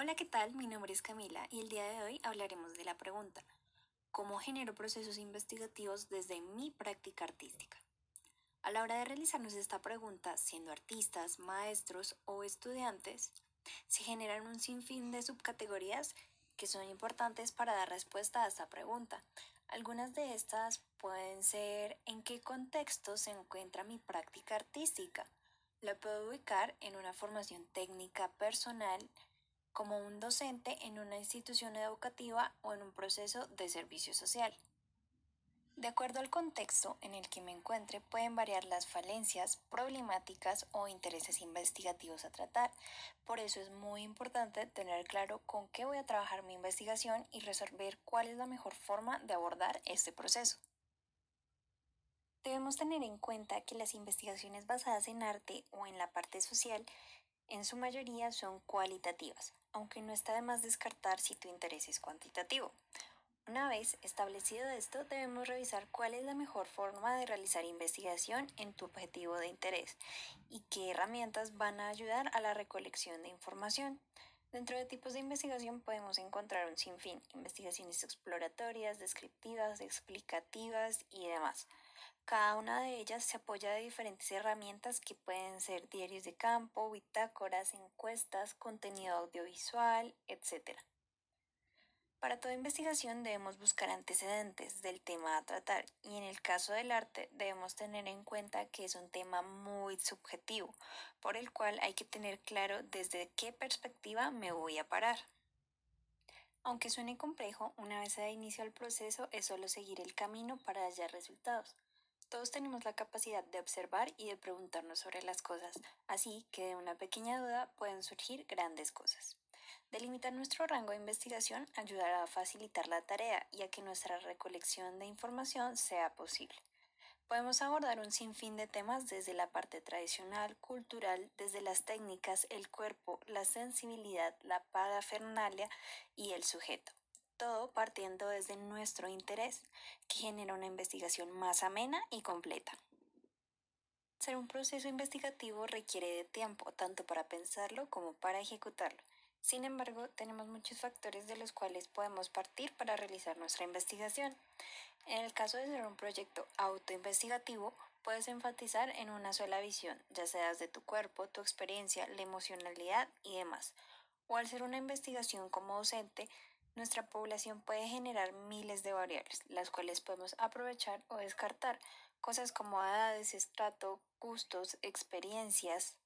Hola, ¿qué tal? Mi nombre es Camila y el día de hoy hablaremos de la pregunta ¿Cómo genero procesos investigativos desde mi práctica artística? A la hora de realizarnos esta pregunta, siendo artistas, maestros o estudiantes, se generan un sinfín de subcategorías que son importantes para dar respuesta a esta pregunta. Algunas de estas pueden ser en qué contexto se encuentra mi práctica artística. La puedo ubicar en una formación técnica personal, como un docente en una institución educativa o en un proceso de servicio social. De acuerdo al contexto en el que me encuentre, pueden variar las falencias, problemáticas o intereses investigativos a tratar. Por eso es muy importante tener claro con qué voy a trabajar mi investigación y resolver cuál es la mejor forma de abordar este proceso. Debemos tener en cuenta que las investigaciones basadas en arte o en la parte social en su mayoría son cualitativas, aunque no está de más descartar si tu interés es cuantitativo. Una vez establecido esto, debemos revisar cuál es la mejor forma de realizar investigación en tu objetivo de interés y qué herramientas van a ayudar a la recolección de información. Dentro de tipos de investigación podemos encontrar un sinfín, investigaciones exploratorias, descriptivas, explicativas y demás. Cada una de ellas se apoya de diferentes herramientas que pueden ser diarios de campo, bitácoras, encuestas, contenido audiovisual, etc. Para toda investigación debemos buscar antecedentes del tema a tratar y en el caso del arte debemos tener en cuenta que es un tema muy subjetivo, por el cual hay que tener claro desde qué perspectiva me voy a parar. Aunque suene complejo, una vez se da inicio al proceso es solo seguir el camino para hallar resultados. Todos tenemos la capacidad de observar y de preguntarnos sobre las cosas, así que de una pequeña duda pueden surgir grandes cosas. Delimitar nuestro rango de investigación ayudará a facilitar la tarea y a que nuestra recolección de información sea posible. Podemos abordar un sinfín de temas desde la parte tradicional, cultural, desde las técnicas, el cuerpo, la sensibilidad, la parafernalia y el sujeto todo partiendo desde nuestro interés, que genera una investigación más amena y completa. Ser un proceso investigativo requiere de tiempo, tanto para pensarlo como para ejecutarlo. Sin embargo, tenemos muchos factores de los cuales podemos partir para realizar nuestra investigación. En el caso de ser un proyecto autoinvestigativo, puedes enfatizar en una sola visión, ya sea desde tu cuerpo, tu experiencia, la emocionalidad y demás. O al ser una investigación como docente, nuestra población puede generar miles de variables, las cuales podemos aprovechar o descartar, cosas como edades, estrato, gustos, experiencias.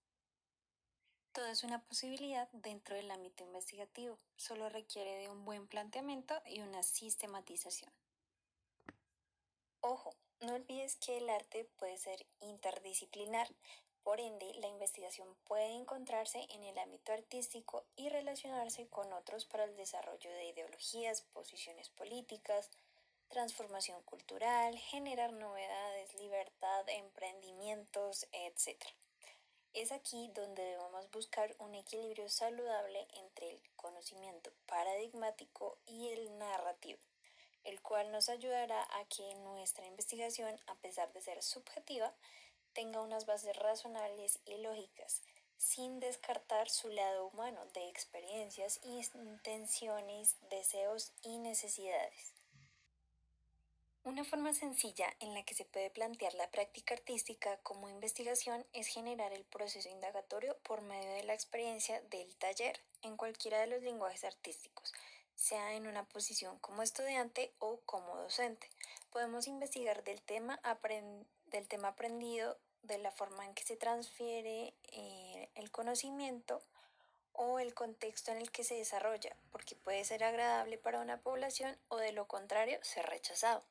Todo es una posibilidad dentro del ámbito investigativo, solo requiere de un buen planteamiento y una sistematización. Ojo, no olvides que el arte puede ser interdisciplinar, por ende, la investigación puede encontrarse en el ámbito artístico y relacionarse con otros para el desarrollo de ideologías, posiciones políticas, transformación cultural, generar novedades, libertad, emprendimientos, etc. Es aquí donde debemos buscar un equilibrio saludable entre el conocimiento paradigmático y el narrativo, el cual nos ayudará a que nuestra investigación, a pesar de ser subjetiva, tenga unas bases razonables y lógicas, sin descartar su lado humano de experiencias, intenciones, deseos y necesidades. Una forma sencilla en la que se puede plantear la práctica artística como investigación es generar el proceso indagatorio por medio de la experiencia del taller en cualquiera de los lenguajes artísticos, sea en una posición como estudiante o como docente. Podemos investigar del tema del tema aprendido, de la forma en que se transfiere eh, el conocimiento o el contexto en el que se desarrolla, porque puede ser agradable para una población o de lo contrario ser rechazado.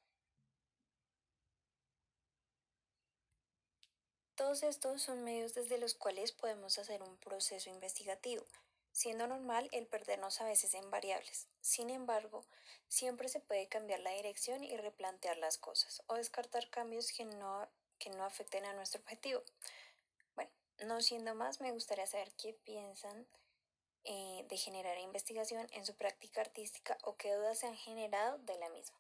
Todos estos son medios desde los cuales podemos hacer un proceso investigativo, siendo normal el perdernos a veces en variables. Sin embargo, siempre se puede cambiar la dirección y replantear las cosas o descartar cambios que no, que no afecten a nuestro objetivo. Bueno, no siendo más, me gustaría saber qué piensan eh, de generar investigación en su práctica artística o qué dudas se han generado de la misma.